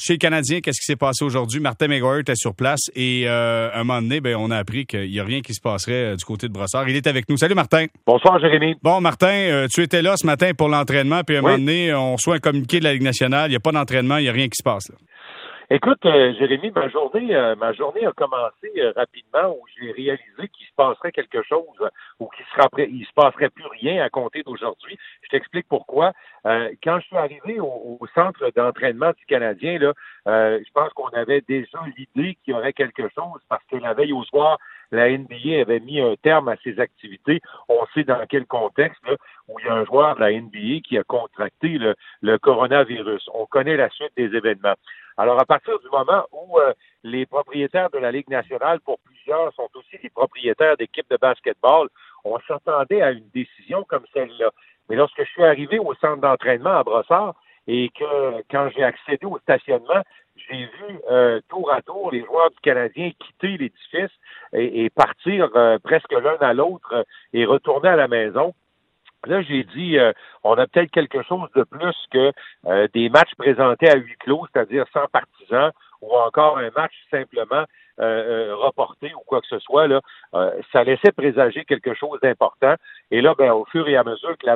chez le Canadien, qu'est-ce qui s'est passé aujourd'hui? Martin McGuire était sur place et euh, un moment donné, ben, on a appris qu'il n'y a rien qui se passerait euh, du côté de Brossard. Il est avec nous. Salut Martin. Bonsoir Jérémy. Bon, Martin, euh, tu étais là ce matin pour l'entraînement, puis à un moment donné, on reçoit un communiqué de la Ligue nationale. Il n'y a pas d'entraînement, il n'y a rien qui se passe. Là. Écoute, euh, Jérémy, ma journée, euh, ma journée a commencé euh, rapidement où j'ai réalisé qu'il se passerait quelque chose ou qu'il se il se passerait plus rien à compter d'aujourd'hui. Je t'explique pourquoi. quand je suis arrivé au, centre d'entraînement du Canadien, là, je pense qu'on avait déjà l'idée qu'il y aurait quelque chose parce que la veille au soir, la NBA avait mis un terme à ses activités. On sait dans quel contexte, là, où il y a un joueur de la NBA qui a contracté le, coronavirus. On connaît la suite des événements. Alors, à partir du moment où euh, les propriétaires de la Ligue nationale, pour plusieurs, sont aussi des propriétaires d'équipes de basketball, on s'attendait à une décision comme celle-là. Mais lorsque je suis arrivé au centre d'entraînement à Brossard et que quand j'ai accédé au stationnement, j'ai vu euh, tour à tour les joueurs du Canadien quitter l'édifice et, partir euh, presque l'un à l'autre et retourner à la maison. Là, j'ai dit, euh, on a peut-être quelque chose de plus que euh, des matchs présentés à huis clos, c'est-à-dire sans partisans, ou encore un match simplement euh, reporté ou quoi que ce soit. Là, ça laissait présager quelque chose d'important. Et là, ben, au fur et à mesure que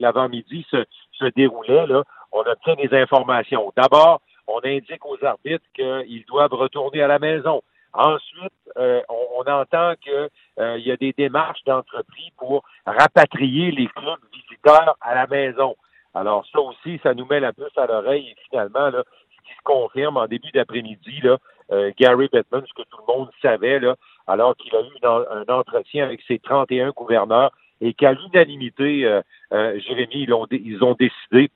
l'avant-midi se, déroulait, on obtient des informations. D'abord, on indique aux arbitres qu'ils doivent retourner à la maison. Ensuite, euh, on, entend qu'il euh, y a des démarches d'entreprise pour rapatrier les clubs visiteurs à la maison. Alors ça aussi, ça nous met la puce à l'oreille et finalement, là, ce qui se confirme en début d'après-midi, là, euh, Gary Bettman, ce que tout le monde savait, là, alors qu'il a eu un entretien avec ses 31 gouverneurs et qu'à l'unanimité, Jérémy, ils ont, ils ont décidé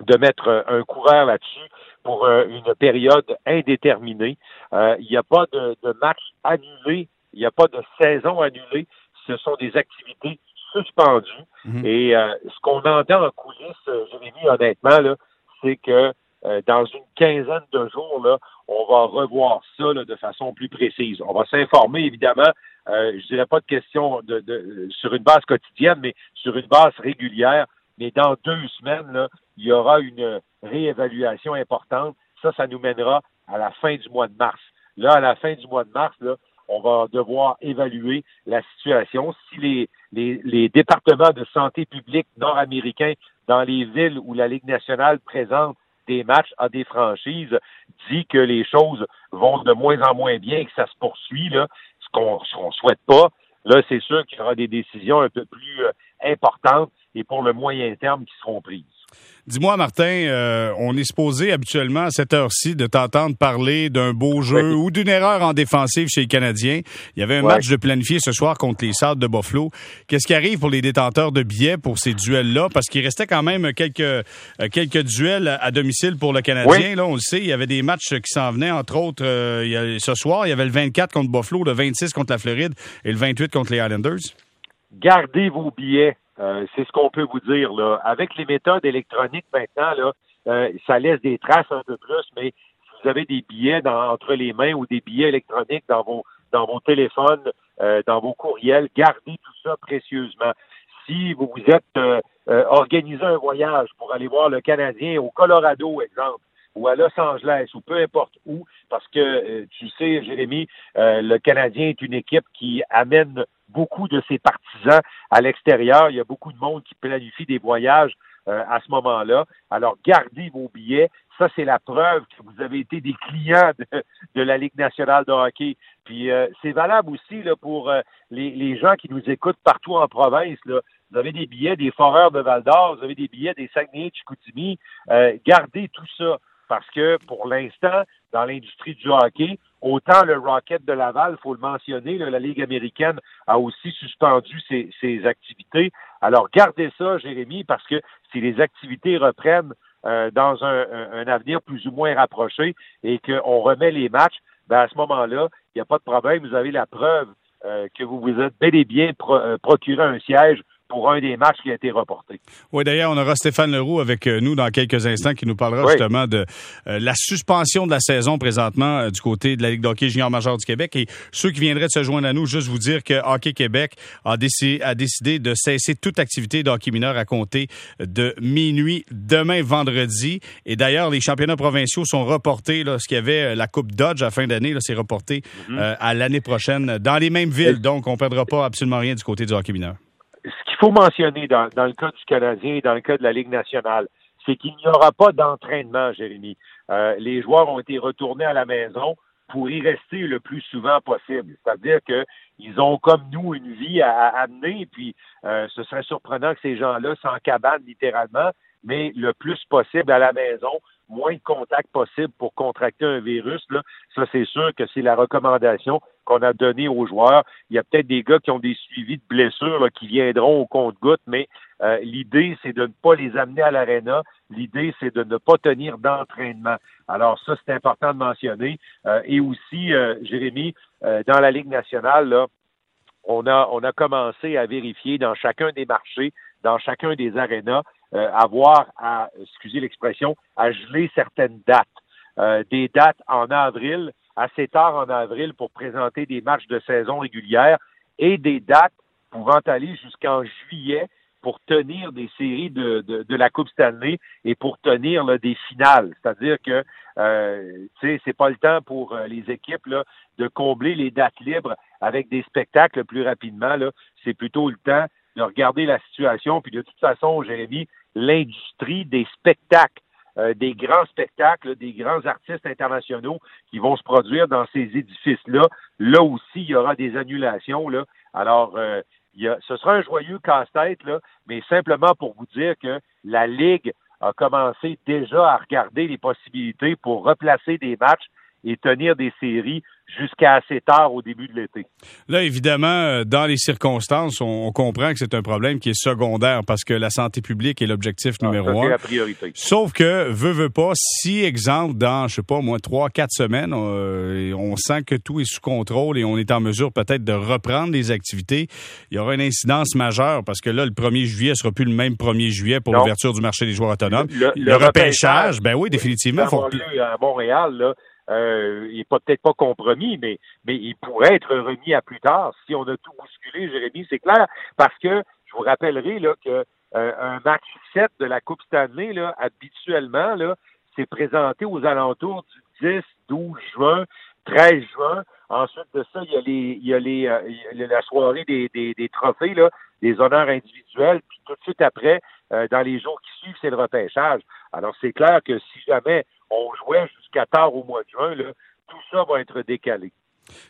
de mettre un coureur là-dessus pour euh, une période indéterminée. Euh, il n'y a pas de, de match annulé, il n'y a pas de saison annulée. Ce sont des activités suspendues. Mhm. Et euh, ce qu'on entend en coulisses, Jérémy, honnêtement, là, c'est que dans une quinzaine de jours, là, on va revoir ça de façon plus précise. On va s'informer, évidemment, euh, je dirais pas de de, sur une base quotidienne, mais sur une base régulière. Mais dans deux semaines, il y aura une réévaluation importante. Ça, ça nous mènera à la fin du mois de mars. Là, à la fin du mois de mars, on va devoir évaluer la situation. Si les départements de santé publique nord-américains dans les villes où la Ligue nationale présente des matchs à des franchises dit que les choses vont de moins en moins bien, que ça se poursuit, là, ce qu'on ne souhaite pas, là, c'est sûr qu'il y aura des décisions un peu plus euh, importantes et pour le moyen terme qui seront prises. Dis-moi, Martin, euh, on est supposé habituellement à cette heure-ci de t'entendre parler d'un beau jeu ou d'une erreur en défensive chez les Canadiens. Il y avait un match de planifié ce soir contre les Sables de Buffalo. Qu'est-ce qui arrive pour les détenteurs de billets pour ces duels-là? Parce qu'il restait quand même quelques, euh, quelques duels à domicile pour le Canadien. Là, on le sait, il y avait des matchs qui s'en venaient. Entre autres, euh, ce soir, il y avait le 24 contre Buffalo, le 26 contre la Floride et le 28 contre les Islanders. Gardez vos billets. Euh, c'est ce qu'on peut vous dire. Là. Avec les méthodes électroniques maintenant, là, euh, ça laisse des traces un peu plus, mais si vous avez des billets dans, entre les mains ou des billets électroniques dans vos dans vos téléphones, euh, dans vos courriels, gardez tout ça précieusement. Si vous vous êtes organisé un voyage pour aller voir le Canadien au Colorado, exemple, ou à Los Angeles, ou peu importe où, parce que tu sais, Jérémy, le Canadien est une équipe qui amène beaucoup de ses partisans à l'extérieur. Il y a beaucoup de monde qui planifie des voyages euh, à ce moment-là. Alors, gardez vos billets. Ça, c'est la preuve que vous avez été des clients de, la Ligue nationale de hockey. Puis, euh, c'est valable aussi là, pour euh, les, gens qui nous écoutent partout en province. Là. Vous avez des billets des Foreurs de Val-d'Or, vous avez des billets des Saguenay, Chicoutimi. gardez tout ça parce que pour l'instant, dans l'industrie du hockey, autant le Rocket de Laval, faut le mentionner, la Ligue américaine a aussi suspendu ses, activités. Alors gardez ça, Jérémy, parce que si les activités reprennent euh, dans un, avenir plus ou moins rapproché et qu'on remet les matchs, ben à ce moment-là, il n'y a pas de problème. Vous avez la preuve euh, que vous vous êtes bel et bien euh, procuré un siège pour un des matchs qui a été reporté. Oui, d'ailleurs, on aura Stéphane Leroux avec euh, nous dans quelques instants qui nous parlera justement de euh, la suspension de la saison présentement euh, du côté de la Ligue d'hockey junior major du Québec. Et ceux qui viendraient de se joindre à nous, juste vous dire que Hockey Québec a décidé, a décidé de cesser toute activité de hockey mineur à compter de minuit demain vendredi. Et d'ailleurs, les championnats provinciaux sont reportés. Là, ce qu'il y avait la Coupe Dodge à fin d'année, c'est reporté mm-hmm. à l'année prochaine dans les mêmes villes. Donc, on ne perdra pas absolument rien du côté du hockey mineur faut mentionner dans, le cas du Canadien et dans le cas de la Ligue nationale, c'est qu'il n'y aura pas d'entraînement, Jérémy. Euh, les joueurs ont été retournés à la maison pour y rester le plus souvent possible. C'est-à-dire qu'ils ont, comme nous, une vie à, amener, puis euh, ce serait surprenant que ces gens-là s'en cabanent littéralement, mais le plus possible à la maison moins de contacts possible pour contracter un virus. Là. Ça, c'est sûr que c'est la recommandation qu'on a donnée aux joueurs. Il y a peut-être des gars qui ont des suivis de blessures qui viendront au compte-goutte, mais euh, l'idée, c'est de ne pas les amener à l'aréna. L'idée, c'est de ne pas tenir d'entraînement. Alors ça, c'est important de mentionner. Euh, et aussi, euh, Jérémy, dans la Ligue nationale, là, on a, on a commencé à vérifier dans chacun des marchés, dans chacun des arénas, euh, avoir à, excusez l'expression, à geler certaines dates. Euh, des dates en avril, assez tard en avril pour présenter des matchs de saison régulière et des dates pouvant aller jusqu'en juillet pour tenir des séries de, de, la Coupe Stanley et pour tenir là, des finales. C'est-à-dire que euh, c'est pas le temps pour euh, les équipes là, de combler les dates libres avec des spectacles plus rapidement. C'est plutôt le temps de regarder la situation. Puis de toute façon, Jérémy, l'industrie des spectacles, euh, des grands spectacles, des grands artistes internationaux qui vont se produire dans ces édifices-là. Là aussi, il y aura des annulations. Là. Alors, euh, il y ce sera un joyeux casse-tête, là, mais simplement pour vous dire que la Ligue a commencé déjà à regarder les possibilités pour replacer des matchs et tenir des séries jusqu'à assez tard au début de l'été. Là, évidemment, euh, dans les circonstances, on, comprend que c'est un problème qui est secondaire parce que la santé publique est l'objectif ah, numéro un. la priorité. Sauf que, veut, veut pas, si, exemple, dans, je sais pas, moins trois, quatre semaines, euh, on sent que tout est sous contrôle et on est en mesure peut-être de reprendre les activités, il y aura une incidence majeure parce que là, le 1er juillet sera plus le même 1er juillet pour l'ouverture du marché des joueurs autonomes. Le, repêchage, ben oui, définitivement. Faut... à Montréal, là, euh, il n'est peut-être pas compromis, mais, mais il pourrait être remis à plus tard si on a tout bousculé, Jérémy, c'est clair, parce que je vous rappellerai là, que euh, un match 7 de la Coupe Stanley, là, habituellement, là, c'est présenté aux alentours du 10, 12 juin, 13 juin. Ensuite de ça, il y a les, il y a les, euh, la soirée des, des, des, trophées, là, des honneurs individuels, puis tout de suite après, euh, dans les jours qui suivent, c'est le repêchage. Alors, c'est clair que si jamais on jouait jusqu'à tard au mois de juin, là, tout ça va être décalé.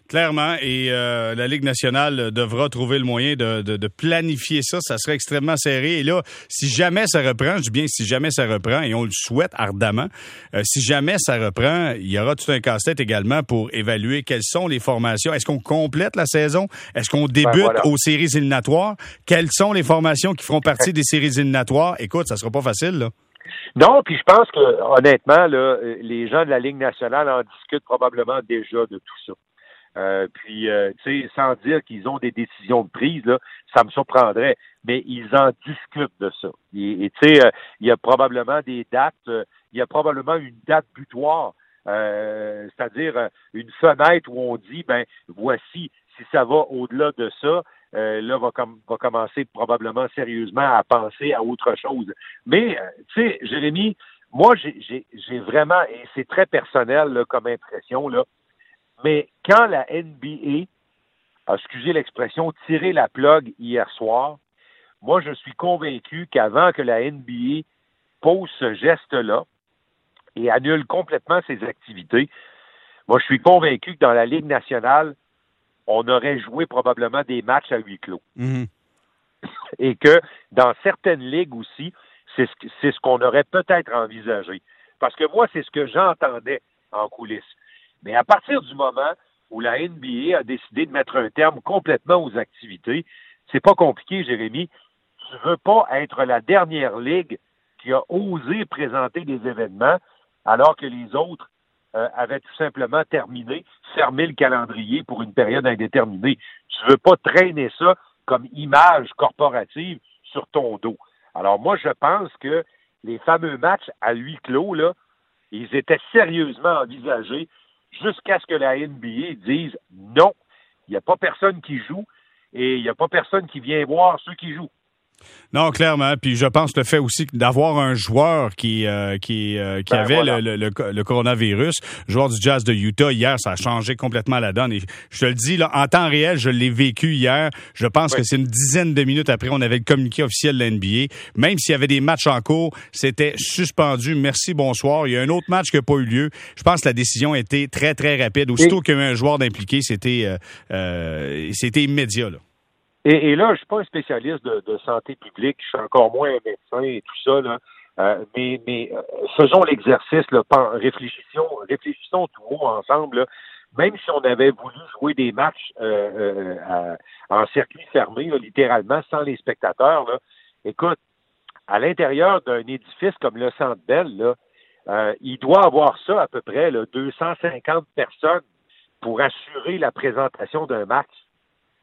Clairement, et euh, la Ligue nationale devra trouver le moyen de, de, planifier ça. Ça serait extrêmement serré. Et là, si jamais ça reprend, je dis bien si jamais ça reprend, et on le souhaite ardemment, euh, si jamais ça reprend, il y aura tout un casse-tête également pour évaluer quelles sont les formations. Est-ce qu'on complète la saison? Est-ce qu'on ben, débute aux séries éliminatoires? Quelles sont les formations qui feront partie des séries éliminatoires? Écoute, ça sera pas facile, là. Non, puis je pense que honnêtement, là, les gens de la Ligue nationale en discutent probablement déjà de tout ça. Euh, puis, euh, tu sais, sans dire qu'ils ont des décisions de prise, là, ça me surprendrait, mais ils en discutent de ça. Et tu sais, euh, il y a probablement des dates, il y a probablement une date butoir, c'est-à-dire une fenêtre où on dit, ben, voici, si ça va au-delà de ça, euh, là, va, va commencer probablement sérieusement à penser à autre chose. Mais, euh, tu sais, Jérémy, moi, j'ai vraiment, et c'est très personnel comme impression, là, mais quand la NBA, excusez l'expression, tiré la plug hier soir, moi, je suis convaincu qu'avant que la NBA pose ce geste-là et annule complètement ses activités, moi, je suis convaincu que dans la Ligue nationale, on aurait joué probablement des matchs à huis clos. Mhm. Et que dans certaines ligues aussi, c'est ce, qu'on aurait peut-être envisagé. Parce que moi, c'est ce que j'entendais en coulisses. Mais à partir du moment où la NBA a décidé de mettre un terme complètement aux activités, c'est pas compliqué, Jérémy. Tu veux pas être la dernière ligue qui a osé présenter des événements alors que les autres euh, avait tout simplement terminé, fermé le calendrier pour une période indéterminée. Tu veux pas traîner ça comme image corporative sur ton dos. Alors moi, je pense que les fameux matchs à huis clos, là, ils étaient sérieusement envisagés jusqu'à ce que la NBA dise non, il n'y a pas personne qui joue et il n'y a pas personne qui vient voir ceux qui jouent. Non, clairement. Puis je pense le fait aussi d'avoir un joueur qui euh, qui, euh, qui ben, avait le, le, le, coronavirus, joueur du Jazz de Utah hier, ça a changé complètement la donne. Et je te le dis là, en temps réel, je l'ai vécu hier. Je pense que c'est une dizaine de minutes après, on avait le communiqué officiel de l'NBA. Même s'il y avait des matchs en cours, c'était suspendu. Merci, bonsoir. Il y a un autre match qui n'a pas eu lieu. Je pense que la décision était très très rapide. Aussitôt qu'il y avait un joueur d'impliqué, c'était euh, euh c'était immédiat. Là. Et, là, je suis pas un spécialiste de, santé publique, je suis encore moins un médecin et tout ça, là. Euh, mais, mais euh, faisons l'exercice, réfléchissons, réfléchissons tout haut ensemble. Même si on avait voulu jouer des matchs euh, en circuit fermé, littéralement, sans les spectateurs, là, écoute, à l'intérieur d'un édifice comme le Centre Bell, là, il doit avoir ça à peu près là, 250 personnes pour assurer la présentation d'un match.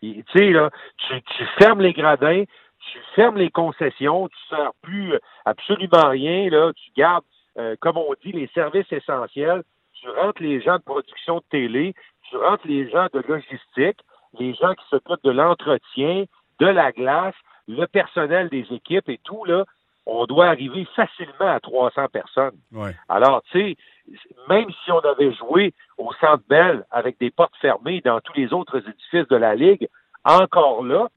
Tu sais, là, tu, tu, fermes les gradins, tu fermes les concessions, tu ne sers plus absolument rien, là, tu gardes, euh, comme on dit, les services essentiels, tu rentres les gens de production de télé, tu rentres les gens de logistique, les gens qui s'occupent de l'entretien, de la glace, le personnel des équipes et tout, là, on doit arriver facilement à 300 personnes. Alors, tu sais, même si on avait joué au Centre Bell avec des portes fermées dans tous les autres édifices de la Ligue, encore là,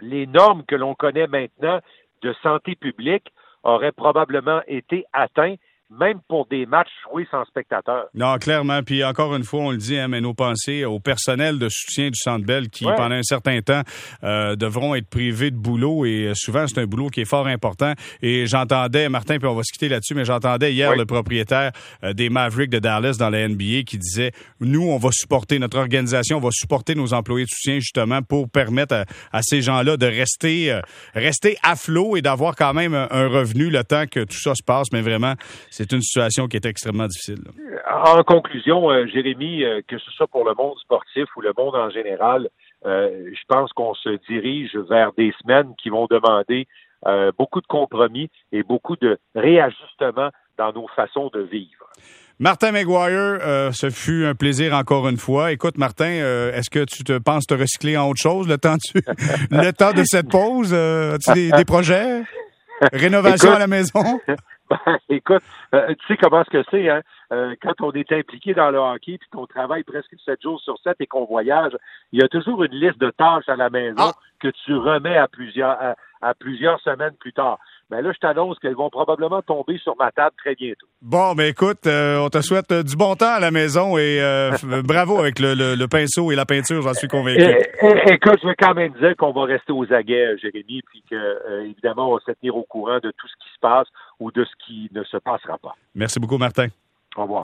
les normes que l'on connaît maintenant de santé publique auraient probablement été atteintes même pour des matchs joués sans spectateurs. Non, clairement. Puis encore une fois, on le dit, hein, mais nos pensées au personnel de soutien du Centre Bell qui, pendant un certain temps, euh, devront être privés de boulot. Et euh, souvent, c'est un boulot qui est fort important. Et j'entendais, Martin, puis on va se quitter là-dessus, mais j'entendais hier le propriétaire euh, des Mavericks de Dallas dans la NBA qui disait, nous, on va supporter, notre organisation va supporter nos employés de soutien justement pour permettre à, ces gens-là de rester, rester à flot et d'avoir quand même un, un revenu le temps que tout ça se passe. Mais vraiment, c'est c'est une situation qui est extrêmement difficile. En conclusion, euh, Jérémy, euh, que ce soit pour le monde sportif ou le monde en général, euh, je pense qu'on se dirige vers des semaines qui vont demander beaucoup de compromis et beaucoup de réajustements dans nos façons de vivre. Martin McGuire, ce fut un plaisir encore une fois. Écoute, Martin, est-ce que tu te penses te recycler en autre chose? Le temps, le temps de cette pause? As-tu des, projets? Rénovation à la maison? écoute, euh, tu sais comment ce que c'est, hein? Euh, quand on est impliqué dans le hockey puis qu'on travaille presque 7 jours sur 7 et qu'on voyage, il y a toujours une liste de tâches à la maison ah! que tu remets à plusieurs à, plusieurs semaines plus tard. Mais ben là, je t'annonce qu'elles vont probablement tomber sur ma table très bientôt. Bon, mais écoute, euh, on te souhaite du bon temps à la maison et bravo avec le, pinceau et la peinture, j'en suis convaincu. écoute, je veux quand même dire qu'on va rester aux aguets, Jérémy, puis que évidemment, on va se tenir au courant de tout ce qui se passe ou de ce qui ne se passera pas. Merci beaucoup, Martin. Au revoir.